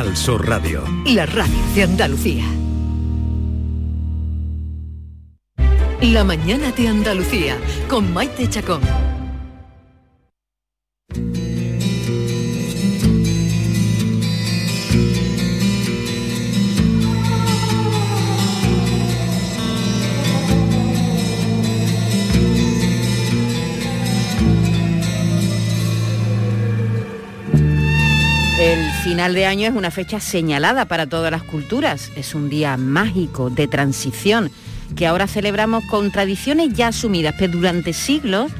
Al Sur Radio. La radio de Andalucía. La mañana de Andalucía con Maite Chacón. Final de año es una fecha señalada para todas las culturas. Es un día mágico de transición que ahora celebramos con tradiciones ya asumidas, pero durante siglos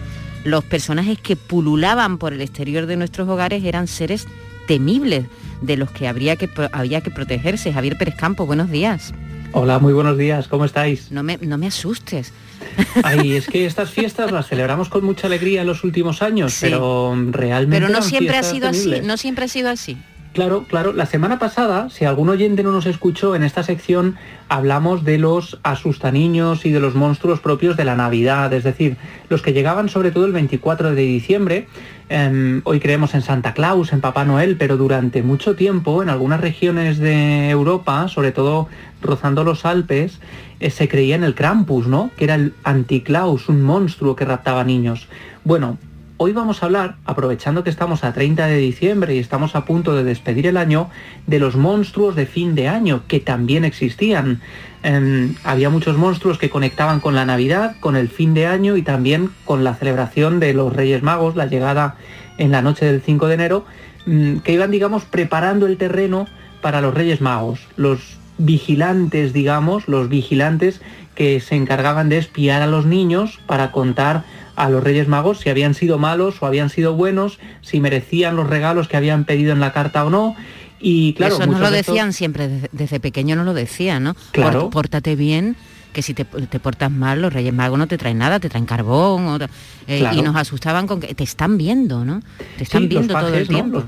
los personajes que pululaban por el exterior de nuestros hogares eran seres temibles de los que, habría que había que protegerse. Javier Pérez Campo, buenos días. Hola, muy buenos días, ¿cómo estáis? No me, no me asustes. Ay, es que estas fiestas las celebramos con mucha alegría en los últimos años, pero realmente... Pero no siempre ha sido así, no siempre ha sido así. Claro, claro. La semana pasada, si algún oyente no nos escuchó, en esta sección hablamos de los asustaniños y de los monstruos propios de la Navidad, es decir, los que llegaban sobre todo el 24 de diciembre. Em, hoy creemos en Santa Claus, en Papá Noel, pero durante mucho tiempo en algunas regiones de Europa, sobre todo rozando los Alpes, eh, se creía en el Krampus, ¿no? Que era el anticlaus, un monstruo que raptaba niños. Bueno, Hoy vamos a hablar, aprovechando que estamos a 30 de diciembre y estamos a punto de despedir el año, de los monstruos de fin de año, que también existían. Em, había muchos monstruos que conectaban con la Navidad, con el fin de año y también con la celebración de los Reyes Magos, la llegada en la noche del 5 de enero, mm, que iban, digamos, preparando el terreno para los Reyes Magos, los vigilantes, digamos, los vigilantes que se encargaban de espiar a los niños para contar a los Reyes Magos si habían sido malos o habían sido buenos, si merecían los regalos que habían pedido en la carta o no. Y claro, eso no lo decían siempre, desde, pequeño no lo decían, ¿no? Claro. Pórtate bien, que si te, portas mal, los Reyes Magos no te traen nada, te traen carbón, eh, y nos asustaban con que te están viendo, ¿no? Te están viendo todo el tiempo los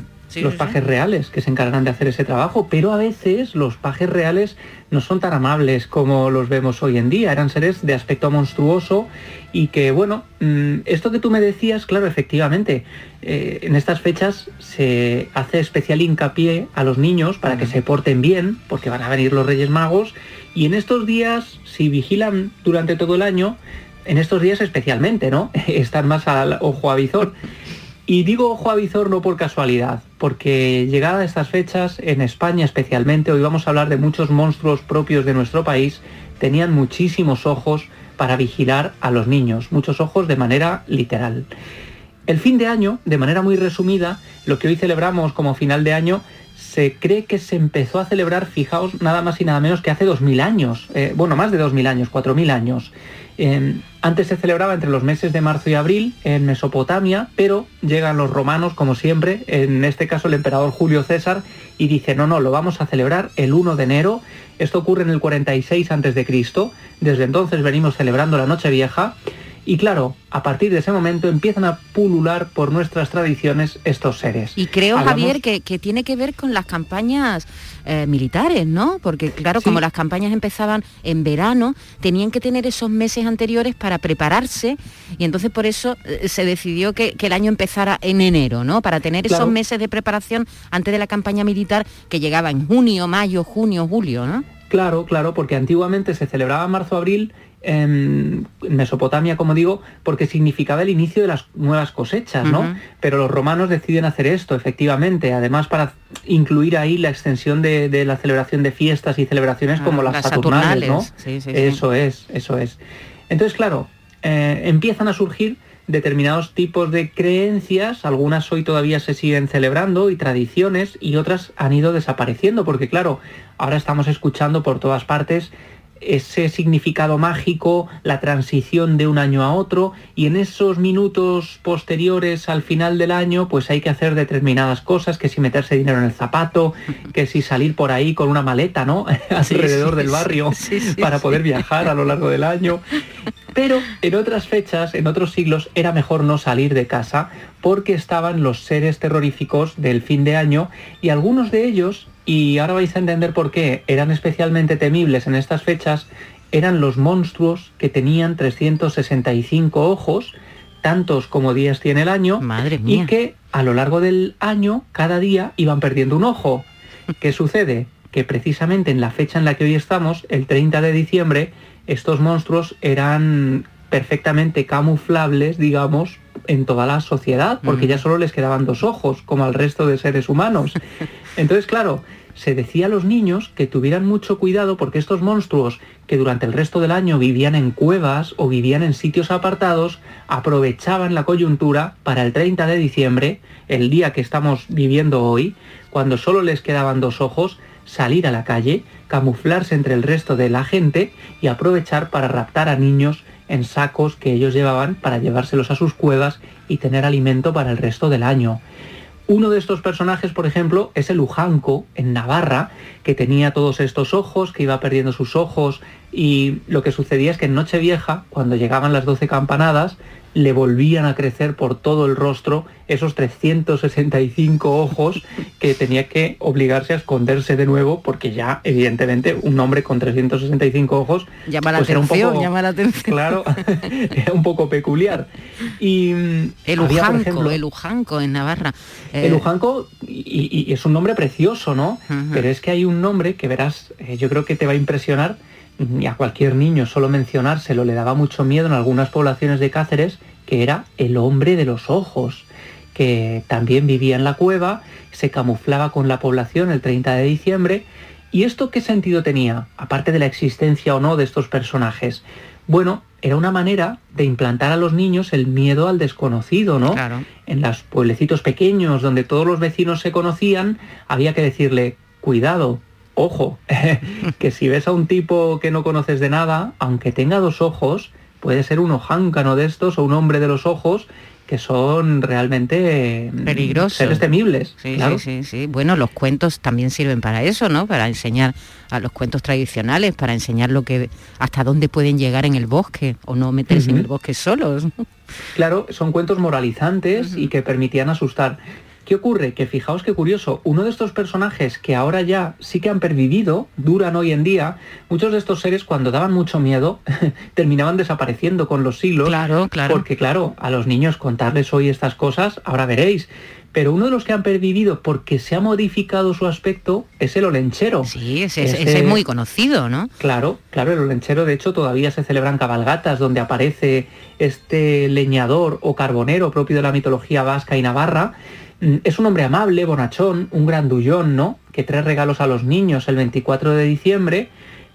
pajes reales que se encargan de hacer ese trabajo, pero a veces los pajes reales no son tan amables como los vemos hoy en día, eran seres de aspecto monstruoso y que, bueno, mm, esto que tú me decías, claro, efectivamente, eh, en estas fechas se hace especial hincapié a los niños para que se porten bien, porque van a venir los Reyes Magos, y en estos días, si vigilan durante todo el año, en estos días especialmente, ¿no? Están más al ojo avizor. Y digo ojo avizor no por casualidad, porque llegada a estas fechas, en España especialmente, hoy vamos a hablar de muchos monstruos propios de nuestro país, tenían muchísimos ojos para vigilar a los niños, muchos ojos de manera literal. El fin de año, de manera muy resumida, lo que hoy celebramos como final de año, se cree que se empezó a celebrar, fijaos, nada más y nada menos que hace 2.000 años, eh, bueno, más de 2.000 años, 4.000 años. Em, antes se celebraba entre los meses de marzo y abril en Mesopotamia, pero llegan los romanos, como siempre, en este caso el emperador Julio César, y dice, no, no, lo vamos a celebrar el 1 de enero. Esto ocurre en el 46 a.C. Desde entonces venimos celebrando la Noche Vieja y claro, a partir de ese momento empiezan a pulular por nuestras tradiciones estos seres. Y creo, Javier, que, tiene que ver con las campañas eh, militares, ¿no? Porque claro, como las campañas empezaban en verano, tenían que tener esos meses anteriores para prepararse y entonces por eso eh, se decidió que, el año empezara en enero, ¿no? Para tener esos meses de preparación antes de la campaña militar que llegaba en junio, mayo, junio, julio, ¿no? Claro, claro, porque antiguamente se celebraba marzo-abril en Mesopotamia, como digo, porque significaba el inicio de las nuevas cosechas, ¿no? Pero los romanos deciden hacer esto, efectivamente, además para incluir ahí la extensión de, la celebración de fiestas y celebraciones como ah, las, Saturnales, ¿no? eso es, eso es. Entonces, claro, eh, empiezan a surgir determinados tipos de creencias, algunas hoy todavía se siguen celebrando y tradiciones y otras han ido desapareciendo, porque claro, ahora estamos escuchando por todas partes ese significado mágico, la transición de un año a otro y en esos minutos posteriores al final del año pues hay que hacer determinadas cosas, que si meterse dinero en el zapato, que si salir por ahí con una maleta, ¿no? alrededor del barrio para poder viajar a lo largo del año. Pero en otras fechas, en otros siglos, era mejor no salir de casa porque estaban los seres terroríficos del fin de año y algunos de ellos y ahora vais a entender por qué eran especialmente temibles en estas fechas, eran los monstruos que tenían 365 ojos, tantos como días tiene el año, Madre y que a lo largo del año, cada día, iban perdiendo un ojo. ¿Qué sucede? Que precisamente en la fecha en la que hoy estamos, el 30 de diciembre, estos monstruos eran perfectamente camuflables, digamos, en toda la sociedad, porque ya solo les quedaban dos ojos, como al resto de seres humanos. Entonces, claro, se decía a los niños que tuvieran mucho cuidado porque estos monstruos que durante el resto del año vivían en cuevas o vivían en sitios apartados, aprovechaban la coyuntura para el 30 de diciembre, el día que estamos viviendo hoy, cuando solo les quedaban dos ojos, salir a la calle, camuflarse entre el resto de la gente y aprovechar para raptar a niños en sacos que ellos llevaban para llevárselos a sus cuevas y tener alimento para el resto del año. Uno de estos personajes, por ejemplo, es el Ujanco en Navarra, que tenía todos estos ojos, que iba perdiendo sus ojos, y lo que sucedía es que en Nochevieja, cuando llegaban las doce campanadas, le volvían a crecer por todo el rostro esos 365 ojos que tenía que obligarse a esconderse de nuevo porque ya evidentemente un hombre con 365 ojos llama la pues atención, era un poco, llama la atención. Claro, era un poco peculiar. Y mm, el Ujanco, el Ujanco en Navarra. El eh, Ujanco y, es un nombre precioso, ¿no? Pero es que hay un nombre que verás, eh, yo creo que te va a impresionar y a cualquier niño solo mencionárselo le daba mucho miedo en algunas poblaciones de Cáceres, que era el hombre de los ojos, que también vivía en la cueva, se camuflaba con la población el 30 de diciembre. ¿Y esto qué sentido tenía, aparte de la existencia o no de estos personajes? Bueno, era una manera de implantar a los niños el miedo al desconocido, ¿no? En los pueblecitos pequeños donde todos los vecinos se conocían, había que decirle, cuidado, ojo, que si ves a un tipo que no conoces de nada, aunque tenga dos ojos, puede ser un ojáncano de estos o un hombre de los ojos que son realmente mm, peligrosos, seres temibles. Sí, sí, sí, Bueno, los cuentos también sirven para eso, ¿no? Para enseñar a los cuentos tradicionales, para enseñar lo que hasta dónde pueden llegar en el bosque o no meterse en el bosque solos. Claro, son cuentos moralizantes y que permitían asustar. ¿Qué ocurre? Que fijaos qué curioso, uno de estos personajes que ahora ya sí que han pervivido, duran hoy en día, muchos de estos seres cuando daban mucho miedo terminaban desapareciendo con los siglos. Claro, claro. Porque claro, a los niños contarles hoy estas cosas, ahora veréis, pero uno de los que han pervivido porque se ha modificado su aspecto es el olenchero. Sí, ese, es muy conocido, ¿no? Claro, claro, el olenchero de hecho todavía se celebran cabalgatas donde aparece este leñador o carbonero propio de la mitología vasca y navarra es un hombre amable, bonachón, un grandullón, ¿no? Que trae regalos a los niños el 24 de diciembre,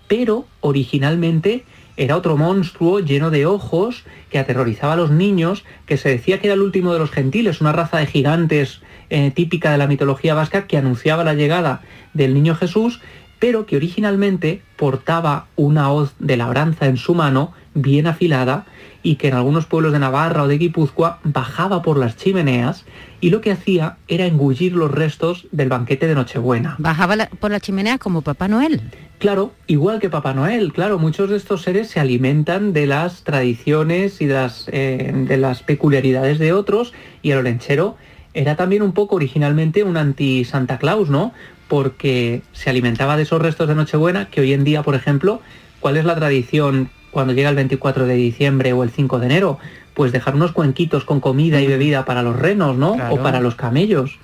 pero originalmente era otro monstruo lleno de ojos que aterrorizaba a los niños, que se decía que era el último de los gentiles, una raza de gigantes eh, típica de la mitología vasca que anunciaba la llegada del niño Jesús, pero que originalmente portaba una hoz de labranza en su mano bien afilada y que en algunos pueblos de Navarra o de Guipúzcoa bajaba por las chimeneas y lo que hacía era engullir los restos del banquete de Nochebuena. Bajaba por las chimeneas como Papá Noel. Claro, igual que Papá Noel, claro, muchos de estos seres se alimentan de las tradiciones y de las, eh, de las peculiaridades de otros y el olenchero era también un poco originalmente un anti-Santa Claus, ¿no? Porque se alimentaba de esos restos de Nochebuena que hoy en día, por ejemplo, ¿cuál es la tradición cuando llega el 24 de diciembre o el 5 de enero? Pues dejar unos cuenquitos con comida y bebida para los renos, ¿no? O para los camellos.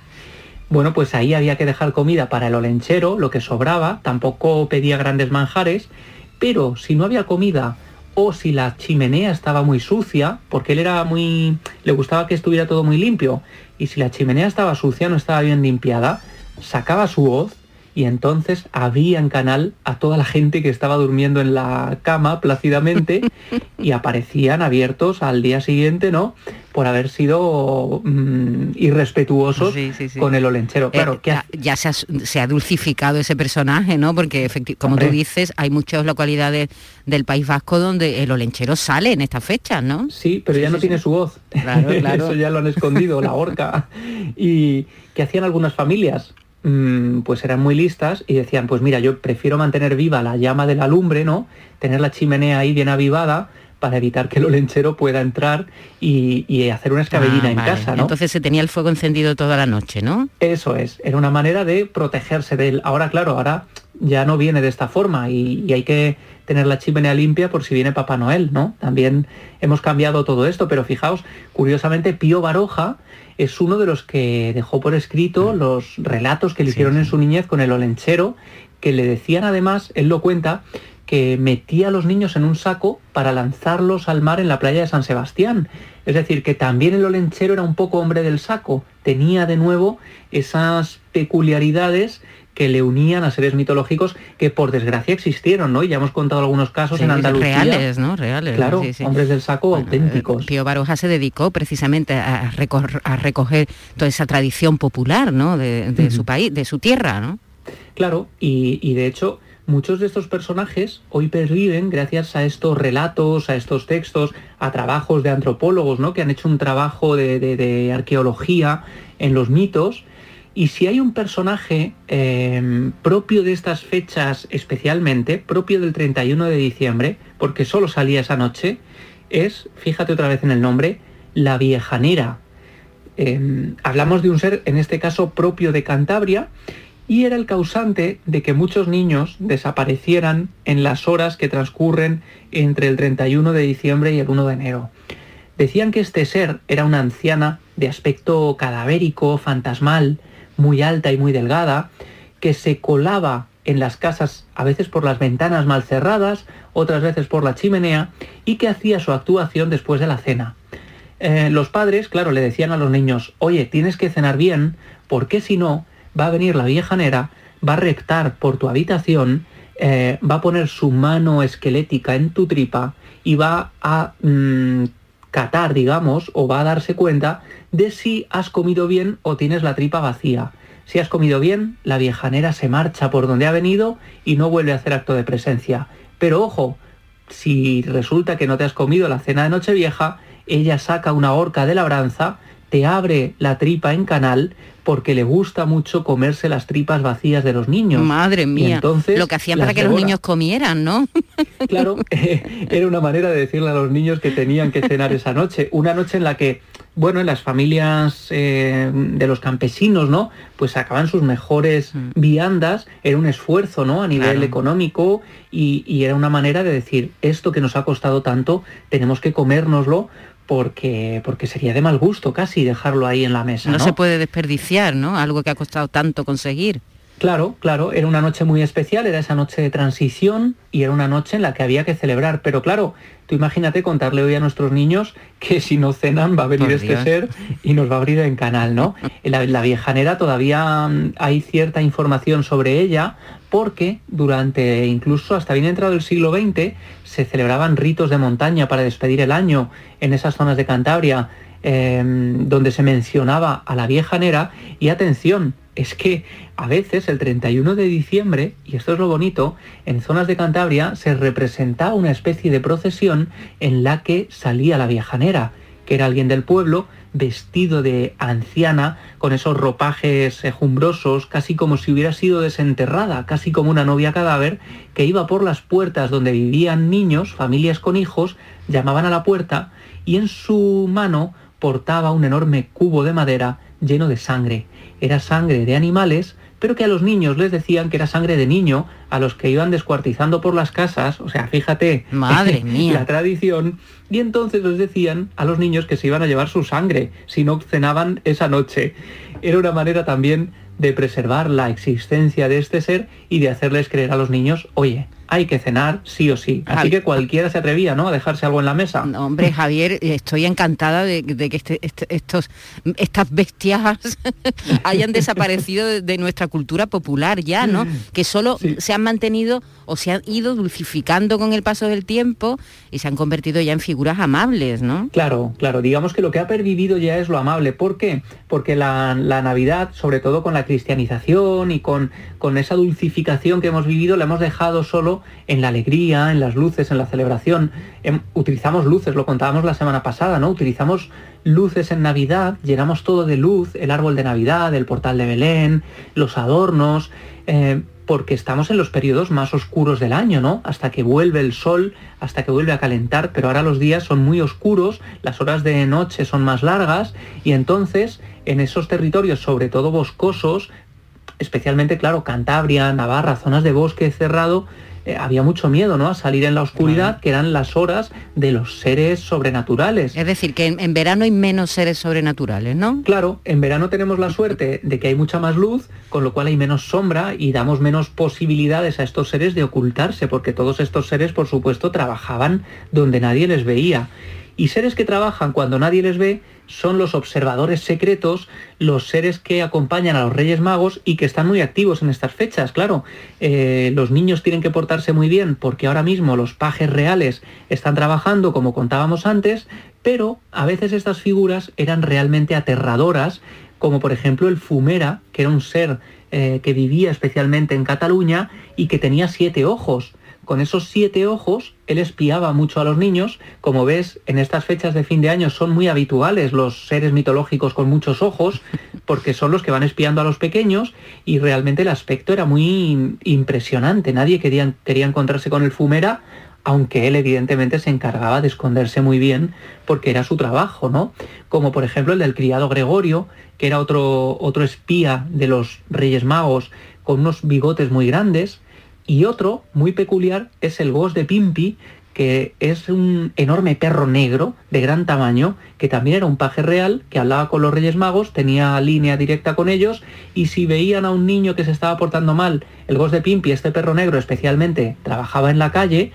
Bueno, pues ahí había que dejar comida para el olenchero, lo que sobraba, tampoco pedía grandes manjares, pero si no había comida o si la chimenea estaba muy sucia, porque él era muy... le gustaba que estuviera todo muy limpio, y si la chimenea estaba sucia, no estaba bien limpiada, sacaba su hoz y entonces abría en canal a toda la gente que estaba durmiendo en la cama plácidamente y aparecían abiertos al día siguiente, ¿no? Por haber sido mm, irrespetuosos con el olenchero. Claro, eh, ya, se, ha, dulcificado ese personaje, ¿no? Porque como tú dices, hay muchas localidades del País Vasco donde el olenchero sale en esta fecha, ¿no? Sí, pero ya no tiene su voz. Claro, claro. Eso ya lo han escondido, la horca. Y que hacían algunas familias pues eran muy listas y decían, pues mira, yo prefiero mantener viva la llama de la lumbre, ¿no? Tener la chimenea ahí bien avivada para evitar que el olenchero pueda entrar y, hacer una escabellina ah, en casa, ¿no? Entonces se tenía el fuego encendido toda la noche, ¿no? Eso es, era una manera de protegerse de él. Ahora, claro, ahora ya no viene de esta forma y, hay que tener la chimenea limpia por si viene Papá Noel, ¿no? También hemos cambiado todo esto, pero fijaos, curiosamente Pío Baroja es uno de los que dejó por escrito mm. los relatos que le hicieron en su niñez con el olenchero, que le decían además, él lo cuenta, que metía a los niños en un saco para lanzarlos al mar en la playa de San Sebastián. Es decir, que también el olenchero era un poco hombre del saco, tenía de nuevo esas peculiaridades que le unían a seres mitológicos que por desgracia existieron, ¿no? Y ya hemos contado algunos casos en Andalucía. Reales, ¿no? Reales. Claro, hombres del saco auténticos. Pío Baroja se dedicó precisamente a, recoger toda esa tradición popular, ¿no? De, su país, de su tierra, ¿no? Claro, y de hecho muchos de estos personajes hoy perviven gracias a estos relatos, a estos textos, a trabajos de antropólogos, ¿no? Que han hecho un trabajo de, arqueología en los mitos. Y si hay un personaje em, propio de estas fechas especialmente, propio del 31 de diciembre, porque solo salía esa noche, es, fíjate otra vez en el nombre, la viejanera. Em, hablamos de un ser, en este caso, propio de Cantabria, y era el causante de que muchos niños desaparecieran en las horas que transcurren entre el 31 de diciembre y el 1 de enero. Decían que este ser era una anciana de aspecto cadavérico, fantasmal, muy alta y muy delgada, que se colaba en las casas a veces por las ventanas mal cerradas, otras veces por la chimenea, y que hacía su actuación después de la cena. Eh, los padres, claro, le decían a los niños, oye, tienes que cenar bien, porque si no, va a venir la vieja nera, va a rectar por tu habitación, eh, va a poner su mano esquelética en tu tripa y va a mm, catar, digamos, o va a darse cuenta de si has comido bien o tienes la tripa vacía. Si has comido bien, la viejanera se marcha por donde ha venido y no vuelve a hacer acto de presencia. Pero ojo, si resulta que no te has comido la cena de Nochevieja, ella saca una horca de labranza, te abre la tripa en canal, porque le gusta mucho comerse las tripas vacías de los niños. Madre mía, entonces lo que hacían para que los niños comieran, ¿no? Claro, era una manera de decirle a los niños que tenían que cenar esa noche, una noche en la que, bueno, en las familias eh, de los campesinos, ¿no? Pues sacaban sus mejores mm. viandas, era un esfuerzo, ¿no? A nivel económico y, y era una manera de decir, esto que nos ha costado tanto, tenemos que comérnoslo porque, porque sería de mal gusto casi dejarlo ahí en la mesa. No, se puede desperdiciar, ¿no? Algo que ha costado tanto conseguir. Claro, claro, era una noche muy especial, era esa noche de transición y era una noche en la que había que celebrar. Pero claro, tú imagínate contarle hoy a nuestros niños que si no cenan va a venir este ser y nos va a abrir en canal, ¿no? La, la viejanera todavía mm, hay cierta información sobre ella porque durante incluso hasta bien entrado el siglo XX se celebraban ritos de montaña para despedir el año en esas zonas de Cantabria em, donde se mencionaba a la vieja Nera y atención, es que a veces el 31 de diciembre, y esto es lo bonito, en zonas de Cantabria se representaba una especie de procesión en la que salía la viejanera, que era alguien del pueblo vestido de anciana, con esos ropajes ejumbrosos, casi como si hubiera sido desenterrada, casi como una novia cadáver, que iba por las puertas donde vivían niños, familias con hijos, llamaban a la puerta y en su mano portaba un enorme cubo de madera lleno de sangre. Era sangre de animales pero que a los niños les decían que era sangre de niño, a los que iban descuartizando por las casas, o sea, fíjate, madre mía, la tradición, y entonces les decían a los niños que se iban a llevar su sangre si no cenaban esa noche. Era una manera también de preservar la existencia de este ser y de hacerles creer a los niños, oye, hay que cenar sí o sí. Así que cualquiera se atrevía, ¿no? A dejarse algo en la mesa. hombre, Javier, estoy encantada de, que este, este, estos, estas bestias hayan desaparecido de, nuestra cultura popular ya, ¿no? Que solo se han mantenido o se han ido dulcificando con el paso del tiempo y se han convertido ya en figuras amables, ¿no? Claro, claro. Digamos que lo que ha pervivido ya es lo amable. ¿Por qué? Porque la, Navidad, sobre todo con la cristianización y con, con esa dulcificación que hemos vivido, la hemos dejado solo en la alegría, en las luces, en la celebración. Em, utilizamos luces, lo contábamos la semana pasada, ¿no? Utilizamos luces en Navidad, llenamos todo de luz, el árbol de Navidad, el portal de Belén, los adornos, eh, porque estamos en los periodos más oscuros del año, ¿no? Hasta que vuelve el sol, hasta que vuelve a calentar, pero ahora los días son muy oscuros, las horas de noche son más largas y entonces en esos territorios, sobre todo boscosos, especialmente, claro, Cantabria, Navarra, zonas de bosque cerrado, eh, había mucho miedo, ¿no? A salir en la oscuridad, que eran las horas de los seres sobrenaturales. Es decir, que en, verano hay menos seres sobrenaturales, ¿no? Claro, en verano tenemos la suerte de que hay mucha más luz, con lo cual hay menos sombra y damos menos posibilidades a estos seres de ocultarse, porque todos estos seres, por supuesto, trabajaban donde nadie les veía. Y seres que trabajan cuando nadie les ve son los observadores secretos, los seres que acompañan a los Reyes Magos y que están muy activos en estas fechas. Claro, eh, los niños tienen que portarse muy bien porque ahora mismo los pajes reales están trabajando, como contábamos antes, pero a veces estas figuras eran realmente aterradoras, como por ejemplo el Fumera, que era un ser eh, que vivía especialmente en Cataluña y que tenía siete ojos con esos siete ojos, él espiaba mucho a los niños. Como ves, en estas fechas de fin de año son muy habituales los seres mitológicos con muchos ojos, porque son los que van espiando a los pequeños y realmente el aspecto era muy impresionante. Nadie quería, quería encontrarse con el fumera, aunque él evidentemente se encargaba de esconderse muy bien porque era su trabajo, ¿no? Como por ejemplo el del criado Gregorio, que era otro, otro espía de los Reyes Magos con unos bigotes muy grandes, y otro muy peculiar es el Gos de Pimpi, que es un enorme perro negro de gran tamaño, que también era un paje real, que hablaba con los Reyes Magos, tenía línea directa con ellos, y si veían a un niño que se estaba portando mal, el Gos de Pimpi, este perro negro especialmente, trabajaba en la calle,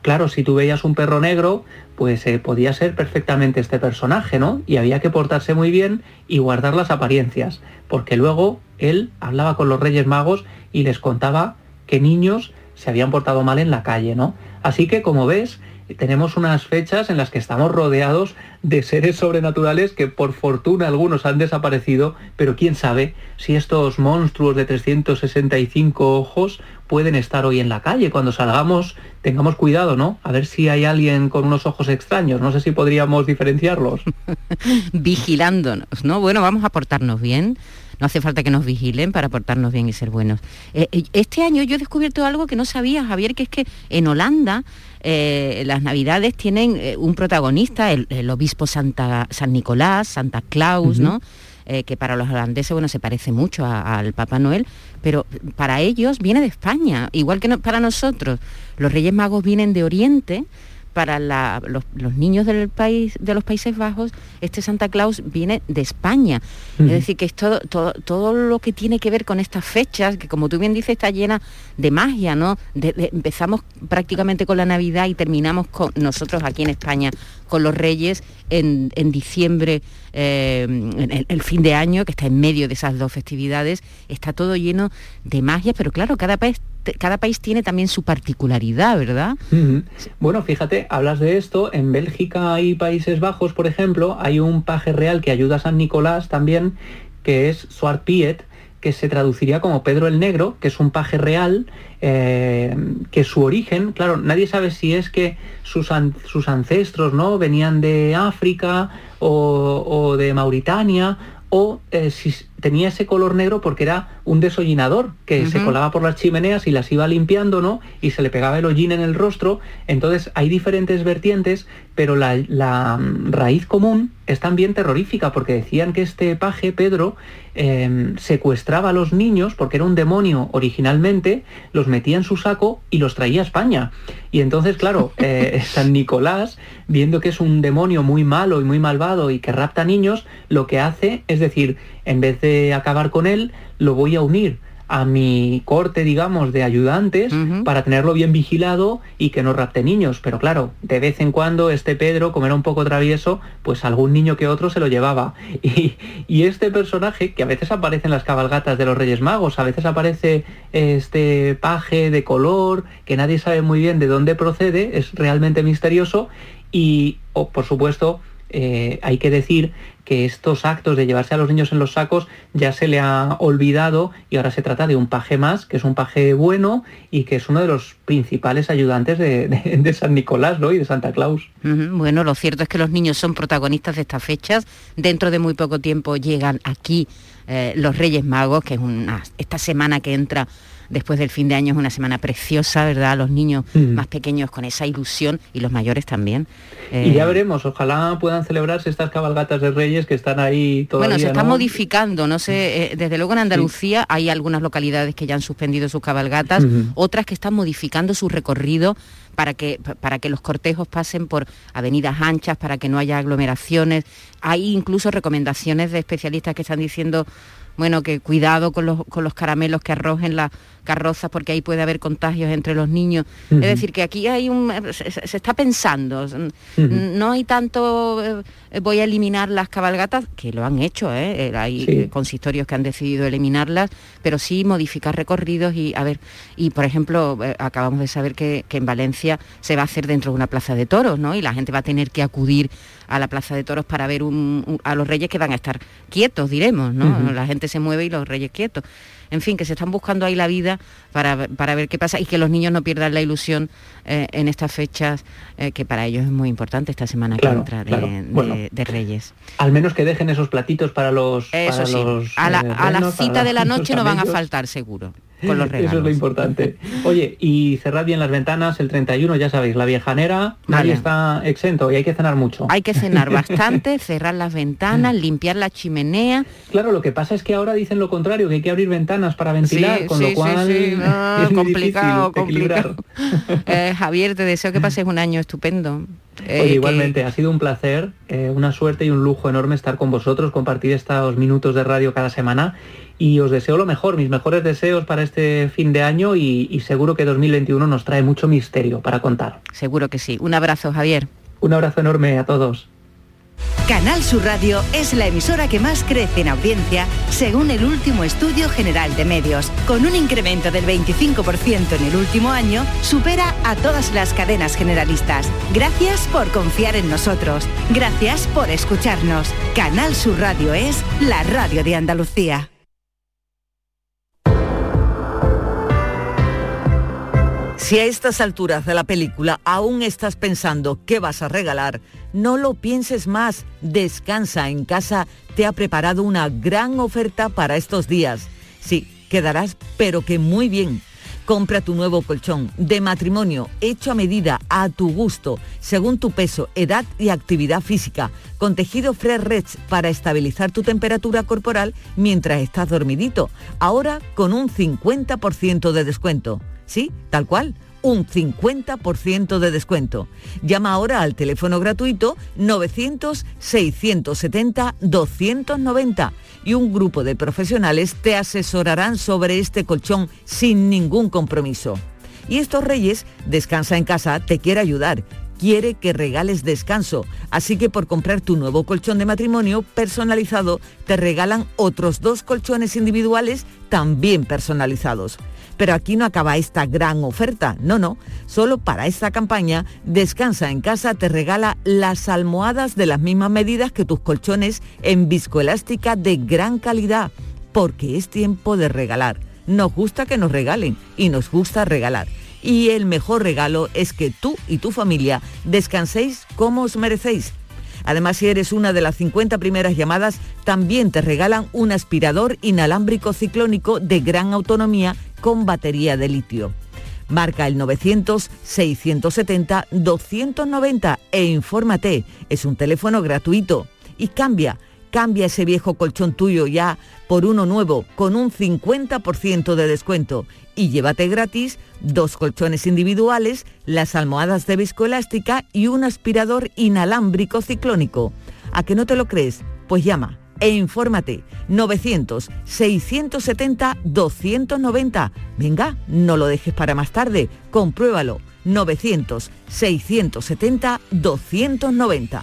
claro, si tú veías un perro negro, pues eh, podía ser perfectamente este personaje, ¿no? Y había que portarse muy bien y guardar las apariencias, porque luego él hablaba con los Reyes Magos y les contaba que niños se habían portado mal en la calle, ¿no? Así que, como ves, tenemos unas fechas en las que estamos rodeados de seres sobrenaturales que por fortuna algunos han desaparecido, pero quién sabe si estos monstruos de 365 ojos pueden estar hoy en la calle. Cuando salgamos, tengamos cuidado, ¿no? A ver si hay alguien con unos ojos extraños. No sé si podríamos diferenciarlos. Vigilándonos, ¿no? Bueno, vamos a portarnos bien no hace falta que nos vigilen para portarnos bien y ser buenos. Eh, eh, este año yo he descubierto algo que no sabía, Javier, que es que en Holanda eh, las navidades tienen un protagonista, el, obispo Santa, San Nicolás, Santa Claus, ¿no? que para los holandeses bueno, se parece mucho al Papá Noel, pero para ellos viene de España, igual que para nosotros. Los Reyes Magos vienen de Oriente, para los, niños del país, de los Países Bajos, este Santa Claus viene de España. Es decir, que es todo, todo, lo que tiene que ver con estas fechas, que como tú bien dices, está llena de magia, ¿no? empezamos prácticamente con la Navidad y terminamos con nosotros aquí en España con los Reyes en, diciembre, eh, en el, fin de año, que está en medio de esas dos festividades, está todo lleno de magia, pero claro, cada país cada país tiene también su particularidad, ¿verdad? Bueno, fíjate, hablas de esto, en Bélgica y Países Bajos, por ejemplo, hay un paje real que ayuda a San Nicolás también, que es Suart Piet, que se traduciría como Pedro el Negro, que es un paje real, eh, que su origen, claro, nadie sabe si es que sus, sus ancestros ¿no? venían de África o, o de Mauritania o eh, si tenía ese color negro porque era un desollinador que se colaba por las chimeneas y las iba limpiando, ¿no? Y se le pegaba el hollín en el rostro. Entonces hay diferentes vertientes, pero la, mm, raíz común es también terrorífica porque decían que este paje, Pedro, em, secuestraba a los niños porque era un demonio originalmente, los metía en su saco y los traía a España. Y entonces, claro, eh, San Nicolás, viendo que es un demonio muy malo y muy malvado y que rapta niños, lo que hace es decir, en vez de acabar con él, lo voy a unir a mi corte, digamos, de ayudantes para tenerlo bien vigilado y que no rapte niños. Pero claro, de vez en cuando este Pedro, como era un poco travieso, pues algún niño que otro se lo llevaba. Y, y, este personaje, que a veces aparece en las cabalgatas de los Reyes Magos, a veces aparece este paje de color, que nadie sabe muy bien de dónde procede, es realmente misterioso y, por supuesto, eh, hay que decir que estos actos de llevarse a los niños en los sacos ya se le ha olvidado y ahora se trata de un paje más, que es un paje bueno y que es uno de los principales ayudantes de, San Nicolás ¿no? y de Santa Claus. Bueno, lo cierto es que los niños son protagonistas de estas fechas. Dentro de muy poco tiempo llegan aquí eh, los Reyes Magos, que es una, esta semana que entra después del fin de año es una semana preciosa, ¿verdad? Los niños más pequeños con esa ilusión y los mayores también. y ya eh, veremos, ojalá puedan celebrarse estas cabalgatas de Reyes que están ahí todavía. Bueno, se están modificando, no sé, eh, desde luego en Andalucía hay algunas localidades que ya han suspendido sus cabalgatas, otras que están modificando su recorrido para que, para que los cortejos pasen por avenidas anchas, para que no haya aglomeraciones. Hay incluso recomendaciones de especialistas que están diciendo bueno, que cuidado con los, con los caramelos que arrojen las carrozas porque ahí puede haber contagios entre los niños. Es decir, que aquí hay un, se, está pensando, no hay tanto, eh, voy a eliminar las cabalgatas, que lo han hecho, ¿eh? eh hay consistorios que han decidido eliminarlas, pero sí modificar recorridos y, a ver, y por ejemplo, eh, acabamos de saber que, que en Valencia se va a hacer dentro de una plaza de toros, ¿no? Y la gente va a tener que acudir a la Plaza de Toros para ver a los reyes que van a estar quietos, diremos, ¿no? La gente se mueve y los reyes quietos. En fin, que se están buscando ahí la vida para, ver qué pasa y que los niños no pierdan la ilusión eh, en estas fechas, eh, que para ellos es muy importante esta semana que entra de, Reyes. Al menos que dejen esos platitos para los... Eso sí, a la, eh, a la cita de la noche no van a faltar seguro. Eso es lo importante. Oye, y cerrad bien las ventanas, el 31, ya sabéis, la viejanera, nadie está exento y hay que cenar mucho. Hay que cenar bastante, cerrar las ventanas, limpiar la chimenea. Claro, lo que pasa es que ahora dicen lo contrario, que hay que abrir ventanas para ventilar, con lo cual es complicado, complicado. Eh, Javier, te deseo que pases un año estupendo. Eh, igualmente, ha sido un placer, eh, una suerte y un lujo enorme estar con vosotros, compartir estos minutos de radio cada semana y os deseo lo mejor, mis mejores deseos para este fin de año y, y seguro que 2021 nos trae mucho misterio para contar. Seguro que sí. Un abrazo, Javier. Un abrazo enorme a todos. Canal Sur Radio es la emisora que más crece en audiencia según el último estudio general de medios. Con un incremento del 25% en el último año, supera a todas las cadenas generalistas. Gracias por confiar en nosotros. Gracias por escucharnos. Canal Sur Radio es la radio de Andalucía. Si a estas alturas de la película aún estás pensando qué vas a regalar, no lo pienses más. Descansa en casa te ha preparado una gran oferta para estos días. Sí, quedarás pero que muy bien. Compra tu nuevo colchón de matrimonio hecho a medida, a tu gusto, según tu peso, edad y actividad física, con tejido Fresh Reds para estabilizar tu temperatura corporal mientras estás dormidito. Ahora con un 50% de descuento. Sí, tal cual un 50% de descuento. Llama ahora al teléfono gratuito 900-670-290 y un grupo de profesionales te asesorarán sobre este colchón sin ningún compromiso. Y estos reyes, Descansa en casa, te quiere ayudar quiere que regales descanso. Así que por comprar tu nuevo colchón de matrimonio personalizado, te regalan otros dos colchones individuales también personalizados. Pero aquí no acaba esta gran oferta, no, no. Solo para esta campaña, Descansa en casa te regala las almohadas de las mismas medidas que tus colchones en viscoelástica de gran calidad, porque es tiempo de regalar. Nos gusta que nos regalen y nos gusta regalar. Y el mejor regalo es que tú y tu familia descanséis como os merecéis. Además, si eres una de las 50 primeras llamadas, también te regalan un aspirador inalámbrico ciclónico de gran autonomía con batería de litio. Marca el 900-670-290 e infórmate. Es un teléfono gratuito. Y cambia, cambia ese viejo colchón tuyo ya por uno nuevo con un 50% de descuento. Y llévate gratis dos colchones individuales, las almohadas de viscoelástica y un aspirador inalámbrico ciclónico. ¿A que no te lo crees? Pues llama e infórmate 900-670-290. Venga, no lo dejes para más tarde, compruébalo 900-670-290.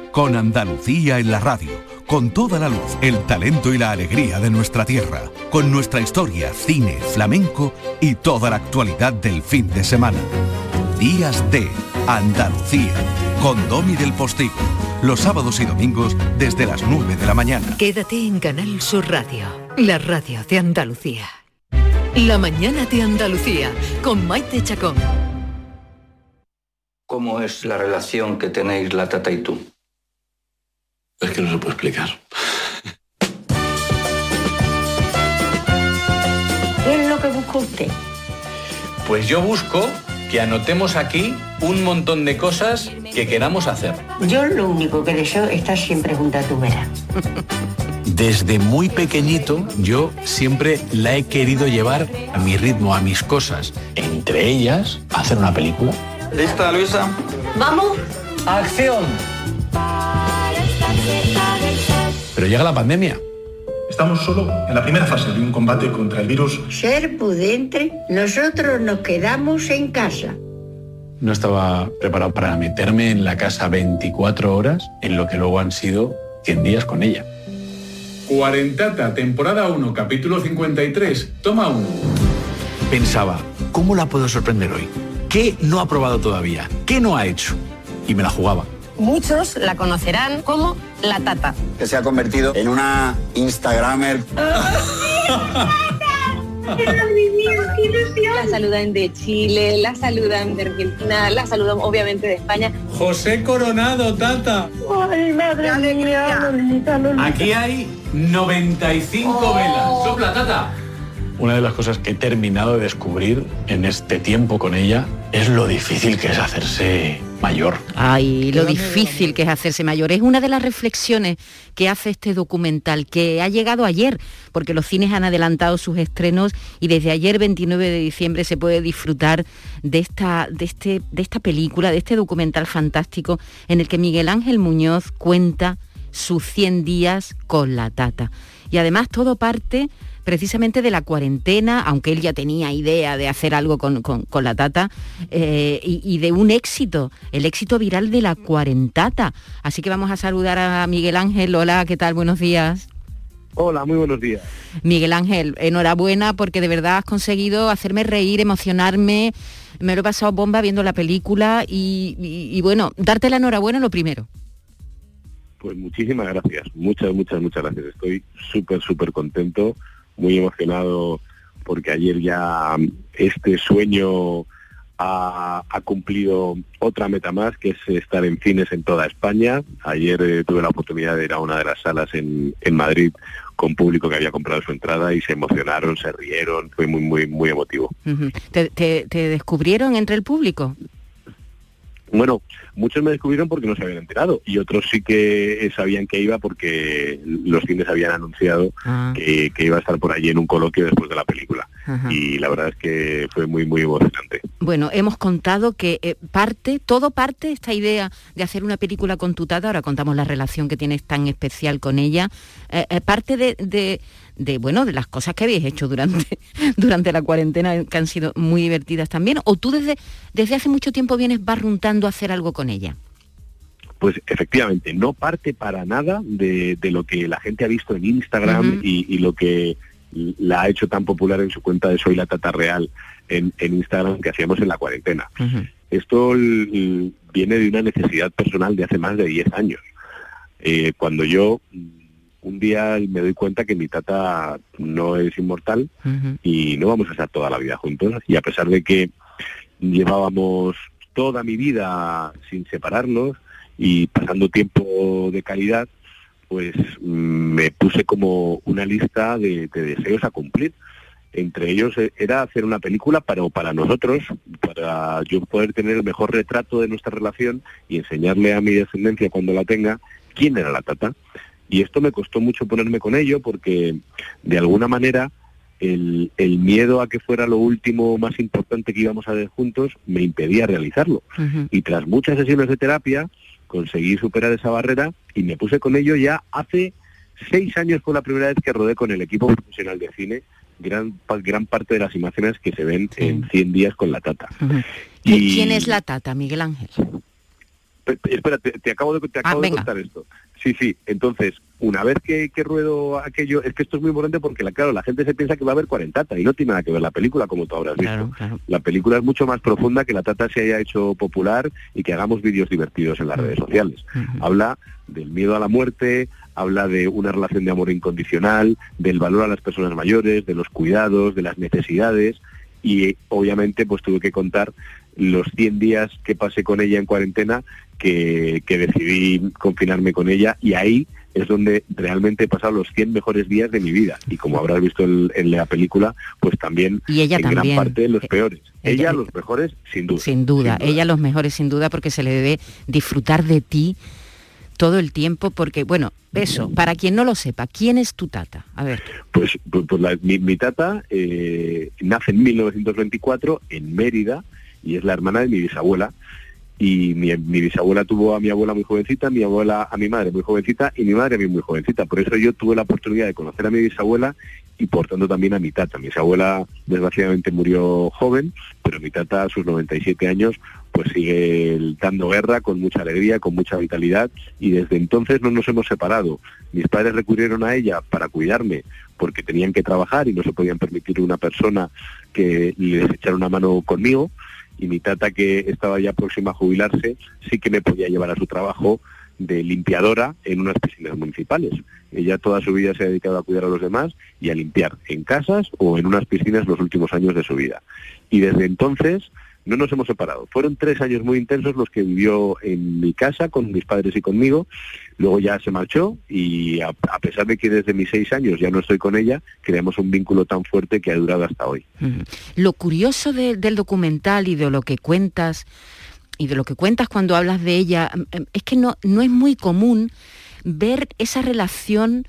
con Andalucía en la radio con toda la luz, el talento y la alegría de nuestra tierra, con nuestra historia, cine, flamenco y toda la actualidad del fin de semana. Días de Andalucía, con Domi del Postigo, los sábados y domingos desde las 9 de la mañana. Quédate en Canal Sur Radio, la radio de Andalucía. La mañana de Andalucía, con Maite Chacón. ¿Cómo es la relación que tenéis la tata y tú? Es que no se puede explicar. ¿Qué es lo que busca usted? Pues yo busco que anotemos aquí un montón de cosas que queramos hacer. Yo lo único que deseo es estar siempre junto a tu vera. Desde muy pequeñito yo siempre la he querido llevar a mi ritmo, a mis cosas. Entre ellas, hacer una película. ¿Lista, Luisa? ¿Vamos? ¡Acción! Pero llega la pandemia. Estamos solo en la primera fase de un combate contra el virus. Ser prudente, nosotros nos quedamos en casa. No estaba preparado para meterme en la casa 24 horas, en lo que luego han sido 100 días con ella. Cuarentata, temporada 1, capítulo 53, toma 1. Pensaba, ¿cómo la puedo sorprender hoy? ¿Qué no ha probado todavía? ¿Qué no ha hecho? Y me la jugaba. Muchos la conocerán como la tata. Que se ha convertido en una Instagramer. La saludan de Chile, la saludan de Argentina, la saludan obviamente de España. José Coronado, tata. Ay, madre mía, Aquí hay 95 velas. Sopla, tata. Una de las cosas que he terminado de descubrir en este tiempo con ella es lo difícil que es hacerse mayor. Ay, lo difícil que es hacerse mayor. Es una de las reflexiones que hace este documental, que ha llegado ayer, porque los cines han adelantado sus estrenos y desde ayer 29 de diciembre se puede disfrutar de esta, de este, de esta película, de este documental fantástico en el que Miguel Ángel Muñoz cuenta sus 100 días con la tata. Y además todo parte precisamente de la cuarentena, aunque él ya tenía idea de hacer algo con, la tata, eh, y, de un éxito, el éxito viral de la cuarentata. Así que vamos a saludar a Miguel Ángel. Hola, ¿qué tal? Buenos días. Hola, muy buenos días. Miguel Ángel, enhorabuena porque de verdad has conseguido hacerme reír, emocionarme. Me lo he pasado bomba viendo la película y, bueno, darte la enhorabuena lo primero. Pues muchísimas gracias, muchas, muchas, muchas gracias. Estoy súper, súper contento, muy emocionado porque ayer ya este sueño ha, cumplido otra meta más, que es estar en cines en toda España. Ayer eh, tuve la oportunidad de ir a una de las salas en, Madrid con público que había comprado su entrada y se emocionaron, se rieron, fue muy, muy, muy emotivo. te descubrieron entre el público? Bueno, muchos me descubrieron porque no se habían enterado y otros sí que sabían que iba porque los cines habían anunciado ah. que, iba a estar por allí en un coloquio después de la película. Y la verdad es que fue muy, muy emocionante. Bueno, hemos contado que eh, parte, todo parte esta idea de hacer una película con tu tata, ahora contamos la relación que tienes tan especial con ella, eh, eh, parte de, de bueno de las cosas que habéis hecho durante durante la cuarentena que han sido muy divertidas también o tú desde desde hace mucho tiempo vienes barruntando a hacer algo con ella pues efectivamente no parte para nada de, lo que la gente ha visto en Instagram y, lo que la ha hecho tan popular en su cuenta de Soy la Tata Real en, Instagram que hacíamos en la cuarentena. Esto viene de una necesidad personal de hace más de 10 años. Eh, cuando yo un día me doy cuenta que mi tata no es inmortal y no vamos a estar toda la vida juntos. Y a pesar de que llevábamos toda mi vida sin separarnos y pasando tiempo de calidad, pues mm, me puse como una lista de, deseos a cumplir. Entre ellos eh, era hacer una película para, para nosotros, para yo poder tener el mejor retrato de nuestra relación y enseñarle a mi descendencia cuando la tenga quién era la tata. Y esto me costó mucho ponerme con ello porque de alguna manera el, miedo a que fuera lo último más importante que íbamos a ver juntos me impedía realizarlo. Y tras muchas sesiones de terapia conseguí superar esa barrera y me puse con ello ya hace seis años fue la primera vez que rodé con el equipo profesional de cine gran, gran parte de las imágenes que se ven en 100 días con la Tata. y... ¿Quién es la Tata, Miguel Ángel? Espera, te, acabo de, te ah, acabo de contar esto. Sí, sí. Entonces, una vez que, ruedo aquello, es que esto es muy importante porque, la, claro, la gente se piensa que va a haber cuarentata y no tiene nada que ver la película, como tú habrás visto. La película es mucho más profunda que la tata se haya hecho popular y que hagamos vídeos divertidos en las redes sociales. Habla del miedo a la muerte, habla de una relación de amor incondicional, del valor a las personas mayores, de los cuidados, de las necesidades y obviamente pues tuve que contar los 100 días que pasé con ella en cuarentena que, decidí confinarme con ella y ahí es donde realmente he pasado los 100 mejores días de mi vida. Y como habrás visto en, la película, pues también y ella en gran parte los peores. Ella, los mejores, sin duda. Sin duda, ella los mejores, sin duda, porque se le debe disfrutar de ti todo el tiempo, porque, bueno, eso, para quien no lo sepa, ¿quién es tu tata? A ver. Pues, pues, pues mi, tata eh, nace en 1924 en Mérida y es la hermana de mi bisabuela, y mi, bisabuela tuvo a mi abuela muy jovencita, mi abuela a mi madre muy jovencita y mi madre a mí muy jovencita. Por eso yo tuve la oportunidad de conocer a mi bisabuela y por tanto también a mi tata. Mi bisabuela desgraciadamente murió joven, pero mi tata a sus 97 años pues sigue dando guerra con mucha alegría, con mucha vitalidad y desde entonces no nos hemos separado. Mis padres recurrieron a ella para cuidarme porque tenían que trabajar y no se podían permitir una persona que les echara una mano conmigo y mi tata que estaba ya próxima a jubilarse sí que me podía llevar a su trabajo de limpiadora en unas piscinas municipales. Ella toda su vida se ha dedicado a cuidar a los demás y a limpiar en casas o en unas piscinas los últimos años de su vida. Y desde entonces no nos hemos separado. Fueron tres años muy intensos los que vivió en mi casa con mis padres y conmigo. Luego ya se marchó y a, pesar de que desde mis seis años ya no estoy con ella, creamos un vínculo tan fuerte que ha durado hasta hoy. Lo curioso del documental y de lo que cuentas y de lo que cuentas cuando hablas de ella em, em, es que no, no es muy común ver esa relación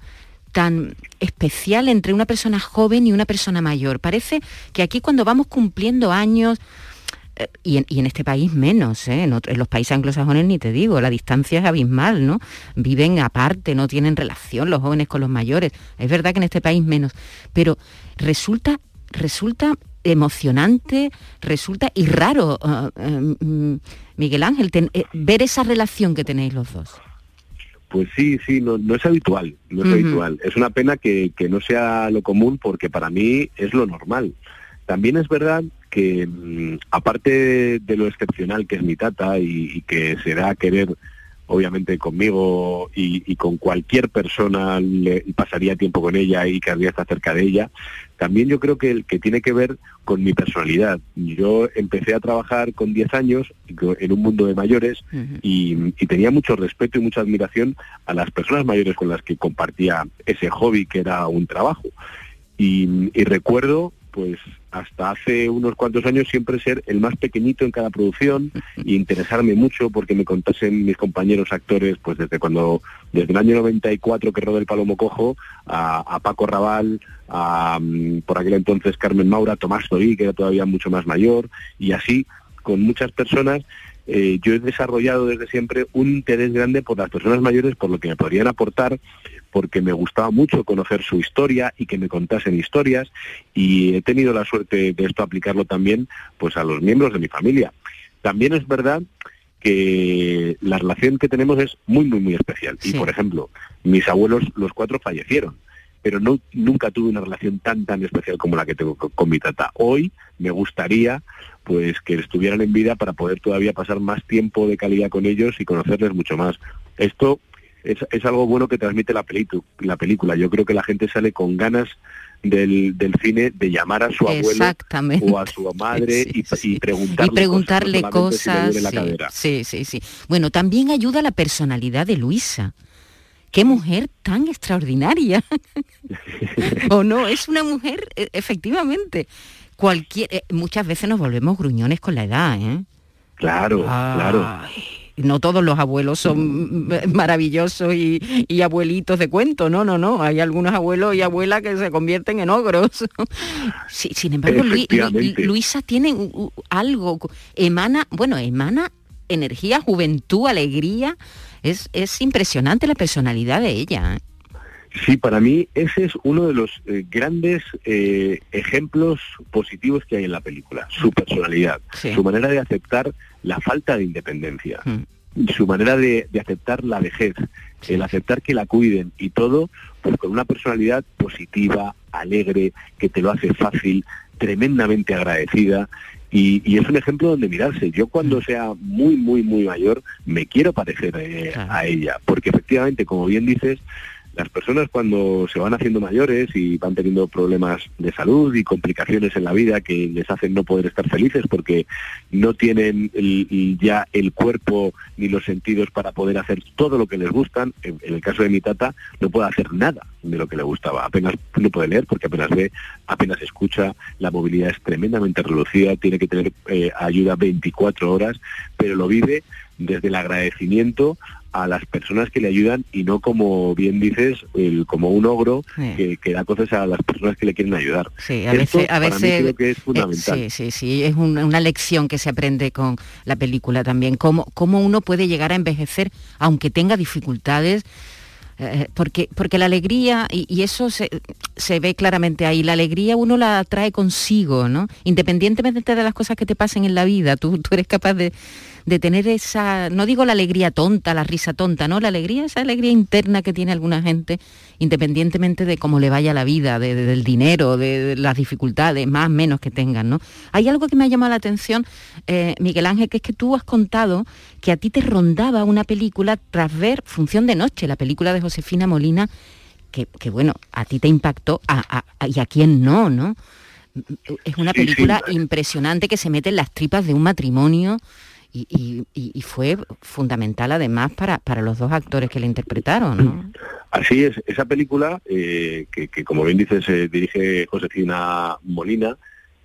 tan especial entre una persona joven y una persona mayor. Parece que aquí cuando vamos cumpliendo años, y, en, y, en, este país menos, ¿eh? en, otro, en, los países anglosajones ni te digo, la distancia es abismal, ¿no? Viven aparte, no tienen relación los jóvenes con los mayores. Es verdad que en este país menos, pero resulta, resulta emocionante, resulta y raro, uh, uh, Miguel Ángel, ten, eh, ver esa relación que tenéis los dos. Pues sí, sí, no, no es habitual, no es uh -huh. habitual. Es una pena que, que, no sea lo común porque para mí es lo normal. También es verdad que mmm, aparte de lo excepcional que es mi tata y, y que será querer obviamente conmigo y, y, con cualquier persona le pasaría tiempo con ella y querría estar cerca de ella, también yo creo que, que tiene que ver con mi personalidad. Yo empecé a trabajar con 10 años en un mundo de mayores uh -huh. y, y, tenía mucho respeto y mucha admiración a las personas mayores con las que compartía ese hobby que era un trabajo. Y, y recuerdo pues hasta hace unos cuantos años siempre ser el más pequeñito en cada producción e interesarme mucho porque me contasen mis compañeros actores, pues desde cuando, desde el año 94 que rodé el Palomo Cojo, a, a Paco Raval, a mm, por aquel entonces Carmen Maura, Tomás Torí, que era todavía mucho más mayor, y así con muchas personas eh, yo he desarrollado desde siempre un interés grande por las personas mayores, por lo que me podrían aportar, porque me gustaba mucho conocer su historia y que me contasen historias y he tenido la suerte de esto aplicarlo también pues a los miembros de mi familia. También es verdad que la relación que tenemos es muy muy muy especial sí. y por ejemplo, mis abuelos los cuatro fallecieron pero no, nunca tuve una relación tan tan especial como la que tengo con, con mi tata. Hoy me gustaría pues que estuvieran en vida para poder todavía pasar más tiempo de calidad con ellos y conocerles mucho más. Esto es, es algo bueno que transmite la, la película. Yo creo que la gente sale con ganas del, del, cine de llamar a su abuelo o a su madre sí, sí, y, preguntarle, y preguntarle cosas. cosas sí, sí, sí. Bueno, también ayuda la personalidad de Luisa. Qué mujer tan extraordinaria. o no, es una mujer, e, efectivamente. Cualquier, eh, muchas veces nos volvemos gruñones con la edad, ¿eh? Claro, Ay. claro no todos los abuelos son maravillosos y, y, abuelitos de cuento, no, no, no. Hay algunos abuelos y abuelas que se convierten en ogros. sí, sin embargo, Lu, Lu, Luisa tiene algo, emana, bueno, emana energía, juventud, alegría. Es, es impresionante la personalidad de ella. ¿eh? Sí, para mí ese es uno de los eh, grandes eh, ejemplos positivos que hay en la película, su personalidad, sí. su manera de aceptar la falta de independencia, mm. su manera de, de, aceptar la vejez, sí. el aceptar que la cuiden y todo, pues con una personalidad positiva, alegre, que te lo hace fácil, tremendamente agradecida y, y, es un ejemplo donde mirarse. Yo cuando sea muy, muy, muy mayor, me quiero parecer eh, claro. a ella, porque efectivamente, como bien dices, las personas cuando se van haciendo mayores y van teniendo problemas de salud y complicaciones en la vida que les hacen no poder estar felices porque no tienen ya el cuerpo ni los sentidos para poder hacer todo lo que les gustan, en, en, el caso de mi tata no puede hacer nada de lo que le gustaba, apenas no puede leer porque apenas ve, apenas escucha, la movilidad es tremendamente reducida, tiene que tener eh, ayuda 24 horas, pero lo vive desde el agradecimiento a las personas que le ayudan y no como bien dices el, como un ogro sí. que, que, da cosas a las personas que le quieren ayudar sí, a Esto, veces, a veces creo que es fundamental eh, sí sí sí es un, una lección que se aprende con la película también cómo cómo uno puede llegar a envejecer aunque tenga dificultades eh, porque, porque la alegría, y, y eso se, se, ve claramente ahí, la alegría uno la trae consigo, ¿no? Independientemente de las cosas que te pasen en la vida, tú, tú eres capaz de, de tener esa, no digo la alegría tonta, la risa tonta, ¿no? La alegría, esa alegría interna que tiene alguna gente, independientemente de cómo le vaya la vida, de, de, del dinero, de, de, las dificultades, más o menos que tengan, ¿no? Hay algo que me ha llamado la atención, eh, Miguel Ángel, que es que tú has contado que a ti te rondaba una película tras ver Función de Noche, la película de Josefina Molina, que, que bueno, a ti te impactó, a, a, y a quién no, ¿no? Es una película sí, sí. impresionante que se mete en las tripas de un matrimonio, y, y, y, fue fundamental además para, para los dos actores que le interpretaron. ¿no? Así es, esa película, eh, que, que, como bien dices, se dirige Josefina Molina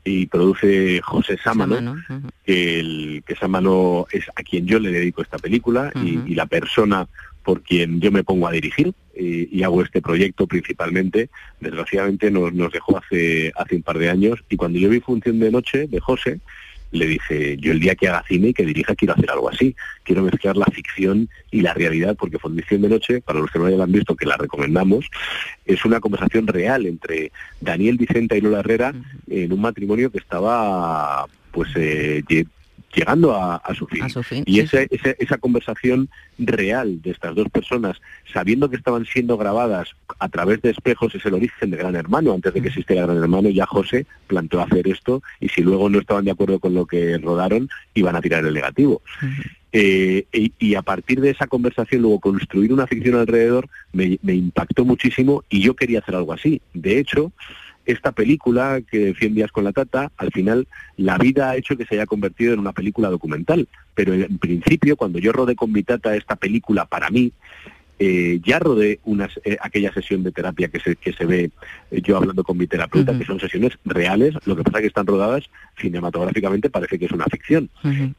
y produce José Sámano, Sámano uh -huh. que, el, que Sámano es a quien yo le dedico esta película uh -huh. y, y, la persona por quien yo me pongo a dirigir y, y hago este proyecto principalmente, desgraciadamente nos, nos dejó hace, hace un par de años y cuando yo vi Función de Noche de José, le dije, yo el día que haga cine y que dirija quiero hacer algo así, quiero mezclar la ficción y la realidad, porque Fundición de Noche, para los que no la hayan visto, que la recomendamos, es una conversación real entre Daniel Vicenta y Lola Herrera en un matrimonio que estaba pues eh, llegando a, su fin. y esa, esa, conversación real de estas dos personas, sabiendo que estaban siendo grabadas a través de espejos, es el origen de Gran Hermano. Antes de que existiera Gran Hermano, ya José planteó hacer esto y si luego no estaban de acuerdo con lo que rodaron, iban a tirar el negativo. Eh, y, a partir de esa conversación, luego construir una ficción alrededor, me, me impactó muchísimo y yo quería hacer algo así. De hecho, esta película que 100 días con la tata, al final la vida ha hecho que se haya convertido en una película documental. Pero en principio, cuando yo rodé con mi tata esta película para mí, eh, ya rodé unas, eh, aquella sesión de terapia que se, que se ve eh, yo hablando con mi terapeuta, que son sesiones reales, lo que pasa es que están rodadas cinematográficamente, parece que es una ficción.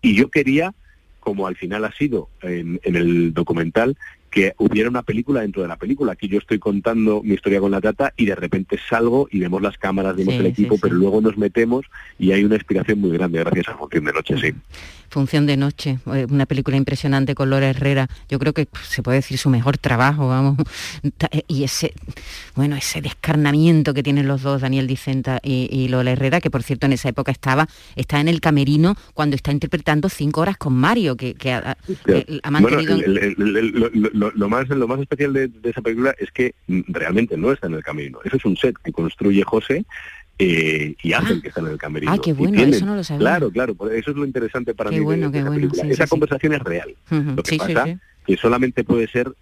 Y yo quería, como al final ha sido en, en el documental, que hubiera una película dentro de la película. Aquí yo estoy contando mi historia con la tata y de repente salgo y vemos las cámaras, vemos el equipo, pero luego nos metemos y hay una inspiración muy grande gracias a Función de Noche, sí. Función de Noche, eh, una película impresionante con Lora Herrera. Yo creo que se puede decir su mejor trabajo, vamos. Eh, y ese, bueno, ese descarnamiento que tienen los dos, Daniel Dicenta y, y Lola Herrera, que por cierto en esa época estaba, está en el camerino cuando está interpretando cinco horas con Mario, que, ha, mantenido lo, más, lo más especial de, esa película es que realmente no está en el camino. Eso es un set que construye José eh, y hacen ah. que en el camerino. Ah, qué bueno, eso no lo sabía. Claro, claro, eso es lo interesante para mí. Bueno, de, esa, bueno, esa conversación es real. Lo que pasa que solamente puede ser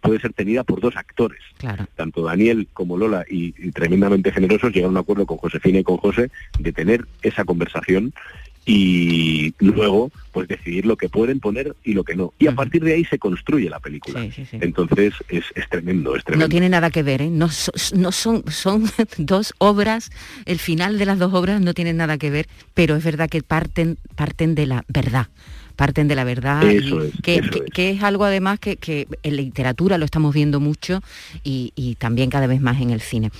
puede ser tenida por dos actores. Claro. Tanto Daniel como Lola, y, y tremendamente generosos, llegaron a un acuerdo con Josefina y con José de tener esa conversación y luego pues decidir lo que pueden poner y lo que no. Y a partir de ahí se construye la película. Entonces es, tremendo, es tremendo. No tiene nada que ver, ¿eh? no, no son, son dos obras, el final de las dos obras no tiene nada que ver, pero es verdad que parten, parten de la verdad parten de la verdad, que, es. algo además que, en literatura lo estamos viendo mucho y, también cada vez más en el cine.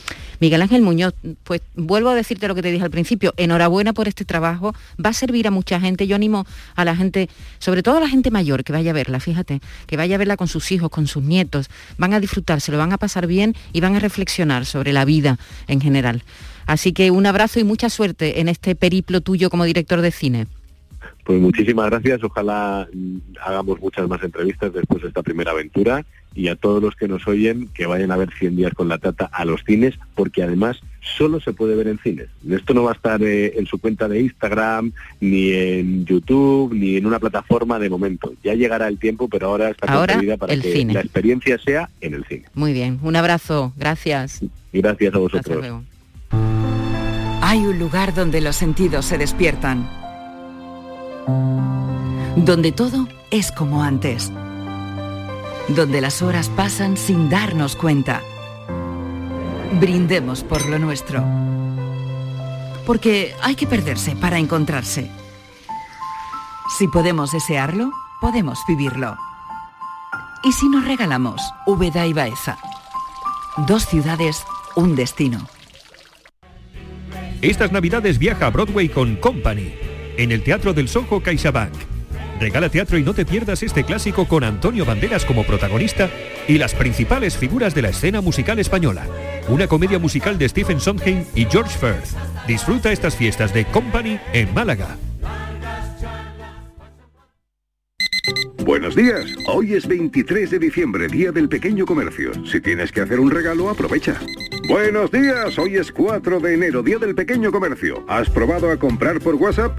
Miguel Ángel Muñoz, pues vuelvo a decirte lo que te dije al principio, enhorabuena por este trabajo, va a servir a mucha gente, yo animo a la gente, sobre todo a la gente mayor, que vaya a verla, fíjate, que vaya a verla con sus hijos, con sus nietos, van a disfrutar, se lo van a pasar bien y van a reflexionar sobre la vida en general. Así que un abrazo y mucha suerte en este periplo tuyo como director de cine. Pues muchísimas gracias, ojalá mm, hagamos muchas más entrevistas después de esta primera aventura y a todos los que nos oyen que vayan a ver 100 días con la tata a los cines porque además solo se puede ver en cines. Esto no va a estar eh, en su cuenta de Instagram, ni en YouTube, ni en una plataforma de momento. Ya llegará el tiempo, pero ahora está concebida para que la experiencia sea en el cine. Muy bien, un abrazo, gracias. Gracias a vosotros. Hay un lugar donde los sentidos se despiertan donde todo es como antes, donde las horas pasan sin darnos cuenta. Brindemos por lo nuestro, porque hay que perderse para encontrarse. Si podemos desearlo, podemos vivirlo. ¿Y si nos regalamos Úbeda y Baeza? Dos ciudades, un destino. Estas navidades viaja a Broadway con Company en el Teatro del Soho CaixaBank. Regala teatro y no te pierdas este clásico con Antonio Banderas como protagonista y las principales figuras de la escena musical española. Una comedia musical de Stephen Sondheim y George Firth. Disfruta estas fiestas de Company en Málaga. Buenos días. Hoy es 23 de diciembre, Día del Pequeño Comercio. Si tienes que hacer un regalo, aprovecha. Buenos días. Hoy es 4 de enero, Día del Pequeño Comercio. ¿Has probado a comprar por WhatsApp?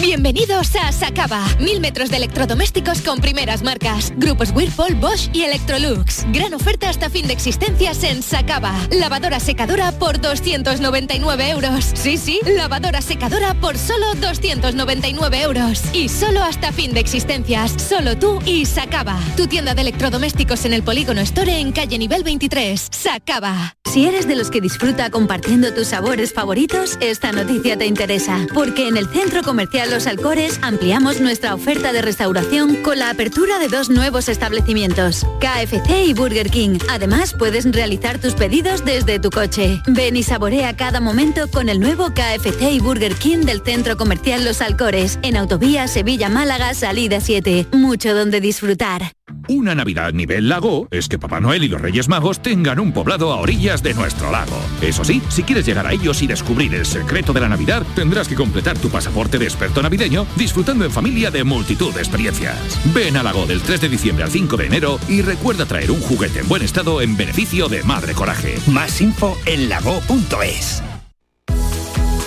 Bienvenidos a Sacaba. Mil metros de electrodomésticos con primeras marcas. Grupos Whirlpool, Bosch y Electrolux. Gran oferta hasta fin de existencias en Sacaba. Lavadora secadora por 299 euros. Sí, sí, lavadora secadora por solo 299 euros. Y solo hasta fin de existencias. Solo tú y Sacaba. Tu tienda de electrodomésticos en el Polígono Store en calle nivel 23. Sacaba. Si eres de los que disfruta compartiendo tus sabores favoritos, esta noticia te interesa, porque en el Centro Comercial Los Alcores ampliamos nuestra oferta de restauración con la apertura de dos nuevos establecimientos, KFC y Burger King. Además, puedes realizar tus pedidos desde tu coche. Ven y saborea cada momento con el nuevo KFC y Burger King del Centro Comercial Los Alcores, en Autovía Sevilla-Málaga, salida 7. Mucho donde disfrutar. Una Navidad nivel lago es que Papá Noel y los Reyes Magos tengan un poblado a orillas de nuestro lago. Eso sí, si quieres llegar a ellos y descubrir el secreto de la Navidad, tendrás que completar tu pasaporte de navideño disfrutando en familia de multitud de experiencias. Ven a Lago del 3 de diciembre al 5 de enero y recuerda traer un juguete en buen estado en beneficio de Madre Coraje. Más info en lago.es.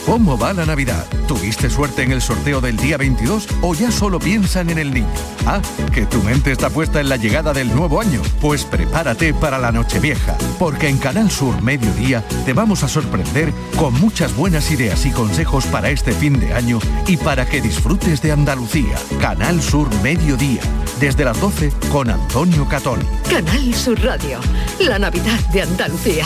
¿Cómo va la Navidad? ¿Tuviste suerte en el sorteo del día 22 o ya solo piensan en el niño? Ah, que tu mente está puesta en la llegada del nuevo año. Pues prepárate para la Nochevieja, porque en Canal Sur Mediodía te vamos a sorprender con muchas buenas ideas y consejos para este fin de año y para que disfrutes de Andalucía. Canal Sur Mediodía, desde las 12 con Antonio Catón. Canal Sur Radio, la Navidad de Andalucía.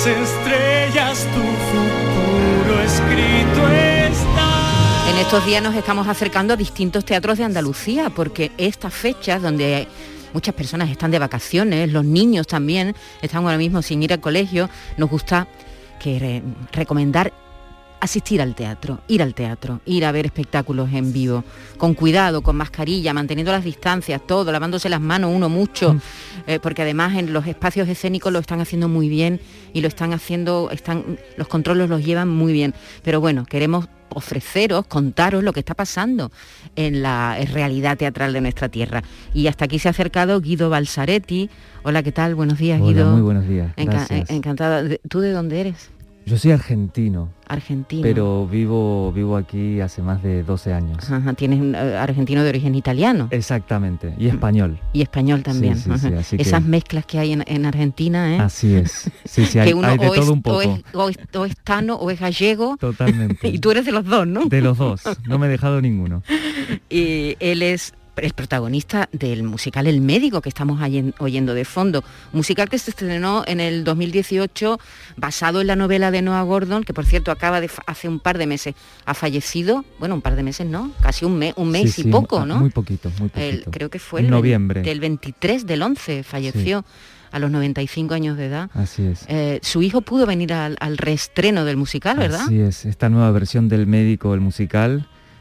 Las estrellas tu futuro escrito está. En estos días nos estamos acercando a distintos teatros de Andalucía, porque estas fechas donde muchas personas están de vacaciones, los niños también están ahora mismo sin ir al colegio, nos gusta que re- recomendar asistir al teatro, ir al teatro, ir a ver espectáculos en vivo, con cuidado, con mascarilla, manteniendo las distancias, todo, lavándose las manos uno mucho, eh, porque además en los espacios escénicos lo están haciendo muy bien y lo están haciendo, están, los controles los llevan muy bien. Pero bueno, queremos ofreceros, contaros lo que está pasando en la realidad teatral de nuestra tierra. Y hasta aquí se ha acercado Guido Balsaretti. Hola, ¿qué tal? Buenos días, Hola, Guido. muy buenos días, Enca- gracias. eh, encantada. ¿Tú de dónde eres? Yo soy argentino, Argentino. pero vivo, vivo aquí hace más de 12 años. Ajá, tienes un eh, argentino de origen italiano. Exactamente, y español. Y español también. Sí, sí, sí, que- Esas mezclas que hay en, en Argentina, ¿eh? Así es. Sí, sí, hay, que uno hay de o, es, todo un o poco. es- o es- o es tano o es gallego. Totalmente. Y tú eres de los dos, ¿no? De los dos, no me he dejado ninguno. Y él es el protagonista del musical El Médico que estamos oyen- oyendo de fondo. Musical que se estrenó en el 2018 basado en la novela de Noah Gordon, que por cierto acaba de hace un par de meses ha fallecido, bueno, un par de meses no, casi un mes, un mes Sí, y sí, poco, ah, ¿no? Muy poquito, muy El- poquito. creo que fue el, noviembre. del 23 del 11 falleció a los 95 años de edad. Así es. Eh, su hijo pudo venir al, al reestreno del musical, ¿verdad? Así es, esta nueva versión del médico, el musical,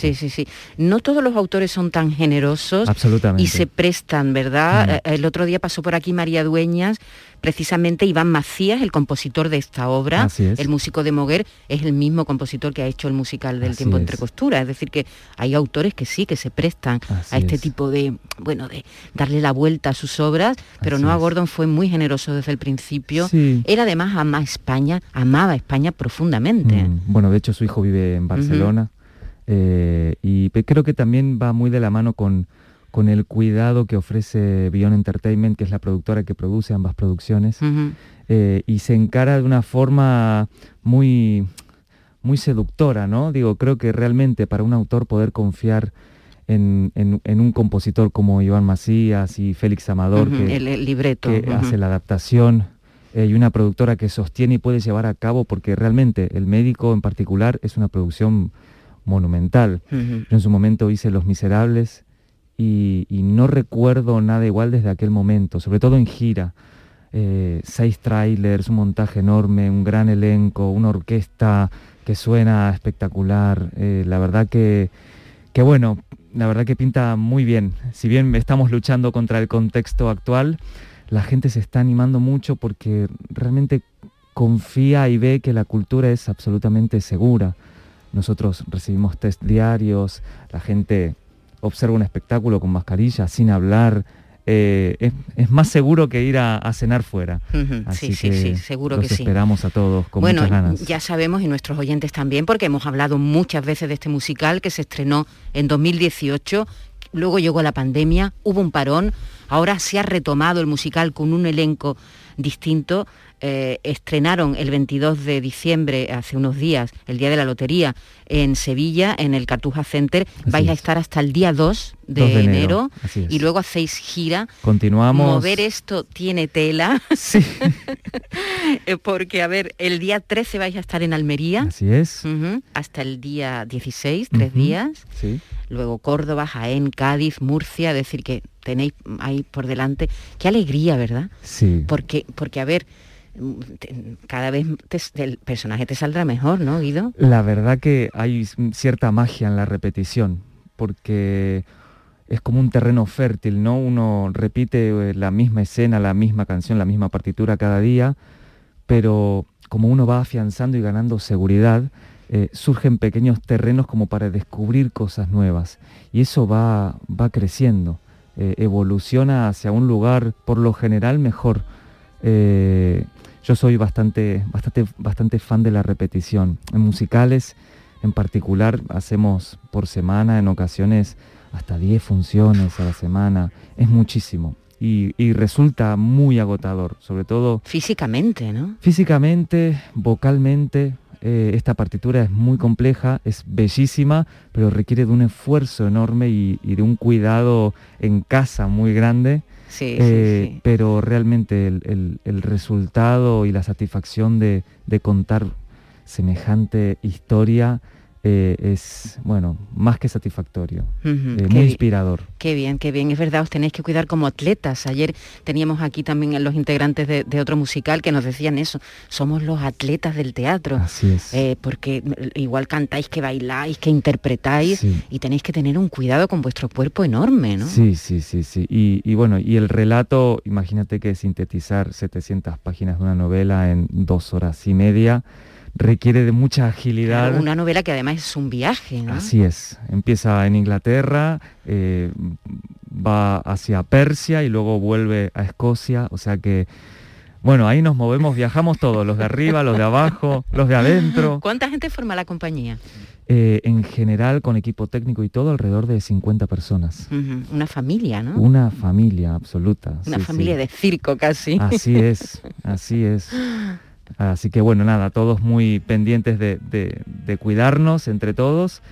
Sí, sí, sí. No todos los autores son tan generosos Absolutamente. y se prestan, ¿verdad? Mm. Eh, El otro día pasó por aquí María Dueñas, precisamente Iván Macías, el compositor de esta obra, es. el músico de Moguer, es el mismo compositor que ha hecho el musical del Así tiempo es. entre costuras. Es decir, que hay autores que sí, que se prestan Así a este es. tipo de, bueno, de darle la vuelta a sus obras, pero Noah Gordon fue muy generoso desde el principio. Sí. Él además ama España, amaba España profundamente. Mm, Bueno, de hecho su hijo vive en Barcelona eh, y creo que también va muy de la mano con, con el cuidado que ofrece Beyond Entertainment, que es la productora que produce ambas producciones, eh, y se encara de una forma muy, muy seductora, ¿no? Digo, creo que realmente para un autor poder confiar en, en- en un compositor como Iván Macías y Félix Amador, que, el- el libreto, que hace la adaptación, eh, y una productora que sostiene y puede llevar a cabo, porque realmente el médico en particular es una producción monumental. Yo en su momento hice Los Miserables y, no recuerdo nada igual desde aquel momento, sobre todo en gira. Eh, seis trailers, un montaje enorme, un gran elenco, una orquesta que suena espectacular. Eh, la verdad que, que bueno, la verdad que pinta muy bien. Si bien estamos luchando contra el contexto actual, la gente se está animando mucho porque realmente confía y ve que la cultura es absolutamente segura. Nosotros recibimos test diarios, la gente observa un espectáculo con mascarilla, sin hablar. eh, es, es más seguro que ir a, a cenar fuera. Así sí, sí, que sí, seguro los que sí. esperamos a todos con bueno, muchas ganas. ya sabemos y nuestros oyentes también, porque hemos hablado muchas veces de este musical que se estrenó en 2018, luego llegó la pandemia, hubo un parón, ahora se ha retomado el musical con un elenco distinto. Eh, estrenaron el 22 de diciembre, hace unos días, el día de la lotería, en Sevilla, en el Cartuja Center. Vais a estar hasta el día 2 de, 2 de enero, y luego hacéis gira. Continuamos. Mover esto tiene tela. Eh, Porque, a ver, el día 13 vais a estar en Almería. Así es. Hasta el día 16, tres días. Sí. Luego Córdoba, Jaén, Cádiz, Murcia, es decir, que tenéis ahí por delante. Qué alegría, ¿verdad? Sí. Porque, porque a ver, cada vez el personaje te saldrá mejor, ¿no, Guido? La verdad que hay cierta magia en la repetición, porque es como un terreno fértil, ¿no? Uno repite eh, la misma escena, la misma canción, la misma partitura cada día, pero como uno va afianzando y ganando seguridad, eh, surgen pequeños terrenos como para descubrir cosas nuevas. Y eso va, va creciendo, eh, evoluciona hacia un lugar por lo general mejor. Yo soy bastante, bastante, bastante fan de la repetición. En musicales en particular hacemos por semana, en ocasiones hasta 10 funciones a la semana. Es muchísimo. Y, y resulta muy agotador, sobre todo Físicamente, ¿no? Físicamente, vocalmente, eh, esta partitura es muy compleja, es bellísima, pero requiere de un esfuerzo enorme y, y de un cuidado en casa muy grande. Sí, sí, Eh, sí. Pero realmente el, el- el resultado y la satisfacción de, de contar semejante historia eh, es, bueno, más que satisfactorio, eh, muy inspirador. Qué bien, qué bien. Es verdad, os tenéis que cuidar como atletas. Ayer teníamos aquí también a los integrantes de, de otro musical que nos decían eso. Somos los atletas del teatro. Así es. Eh, porque igual cantáis que bailáis, que interpretáis Sí. y tenéis que tener un cuidado con vuestro cuerpo enorme, ¿no? Sí, sí, sí, sí. Y, y bueno, y el relato, imagínate que sintetizar 700 páginas de una novela en dos horas y media requiere de mucha agilidad. Claro, una novela que además es un viaje, ¿no? Así es. Empieza en Inglaterra, eh, va hacia Persia y luego vuelve a Escocia. O sea que, bueno, ahí nos movemos, viajamos todos, los de arriba, los de abajo, los de adentro. ¿Cuánta gente forma la compañía? Eh, en general, con equipo técnico y todo, alrededor de 50 personas. Una familia, ¿no? Una familia absoluta. Una sí, familia sí. de circo casi. Así es, así es. Así que bueno, nada, todos muy pendientes de, de- de cuidarnos entre todos.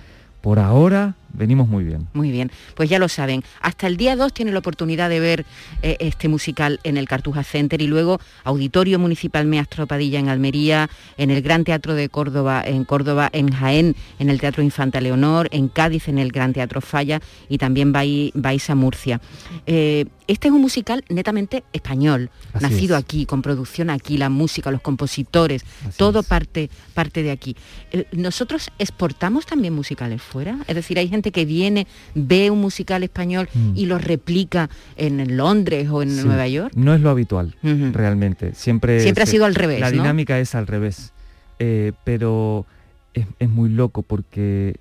Por ahora venimos muy bien. Muy bien, pues ya lo saben. Hasta el día 2 tienen la oportunidad de ver eh, este musical en el Cartuja Center y luego Auditorio Municipal Meastro Padilla en Almería, en el Gran Teatro de Córdoba en Córdoba, en Jaén en el Teatro Infanta Leonor, en Cádiz en el Gran Teatro Falla y también vai- vais a Murcia. Eh, este es un musical netamente español, Así nacido es. aquí, con producción aquí, la música, los compositores, todo parte, parte de aquí. Eh, ¿Nosotros exportamos también musicales fuera? Es decir, hay gente que viene, ve un musical español Mm. y lo replica en Londres o en Sí, Nueva York. No es lo habitual, realmente. Siempre, Siempre ha se- sido al revés, La ¿no? dinámica es al revés. Eh, pero es, es muy loco porque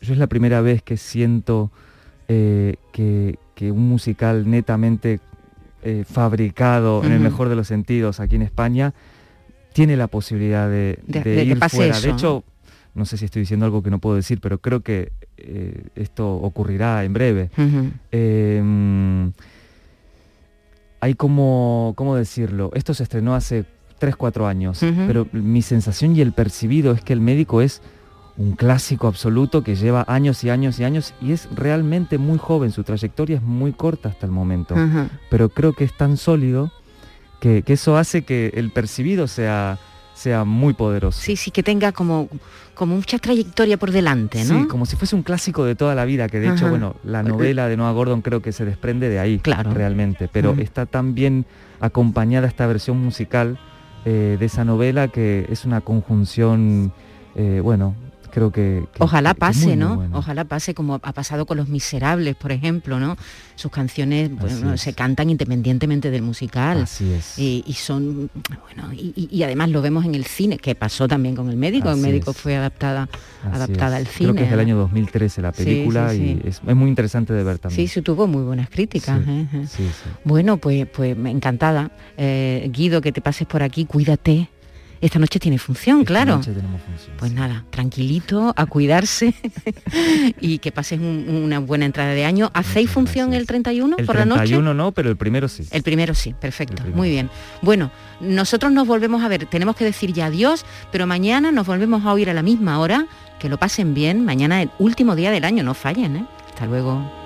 yo es la primera vez que siento eh, que, que un musical netamente eh, fabricado, en el mejor de los sentidos, aquí en España, tiene la posibilidad de, De- de ir pase fuera. eso, de hecho, no sé si estoy diciendo algo que no puedo decir, pero creo que eh, esto ocurrirá en breve. Eh, hay como, ¿cómo decirlo? Esto se estrenó hace 3, 4 años, pero mi sensación y el percibido es que el médico es un clásico absoluto que lleva años y años y años y es realmente muy joven, su trayectoria es muy corta hasta el momento, pero creo que es tan sólido que, que eso hace que el percibido sea, sea muy poderoso. Sí, sí, que tenga como, como mucha trayectoria por delante, ¿no? Sí, como si fuese un clásico de toda la vida, que de hecho, bueno, la novela de Noah Gordon creo que se desprende de ahí, claro. realmente, pero está tan bien acompañada esta versión musical eh, de esa novela que es una conjunción, eh, bueno, creo que... que- Ojalá que pase, ¿no? Ojalá pase como ha pasado con Los Miserables, por ejemplo, ¿no? Sus canciones bueno, se cantan independientemente del musical. Así es. Y, y son, bueno, y, además lo vemos en el cine, que pasó también con el médico. el médico es. fue adaptada, Así adaptada es. al cine. Creo que es del ¿no? año 2013 la película sí, sí. y es, es muy interesante de ver también. Sí, sí, tuvo muy buenas críticas. ¿eh? ¿eh? Bueno, pues, pues me encantada. Eh, Guido, que te pases por aquí, cuídate. Esta noche tiene función, Esta claro. noche tenemos función, Pues nada, tranquilito, a cuidarse y que pases un- una buena entrada de año. ¿Hacéis función el 31 El por la noche? 31 no, pero el primero sí. El primero sí, perfecto, muy bien. Bueno, nosotros nos volvemos a ver, tenemos que decir ya adiós, pero mañana nos volvemos a oír a la misma hora, que lo pasen bien, mañana el último día del año, no fallen, ¿eh? Hasta luego.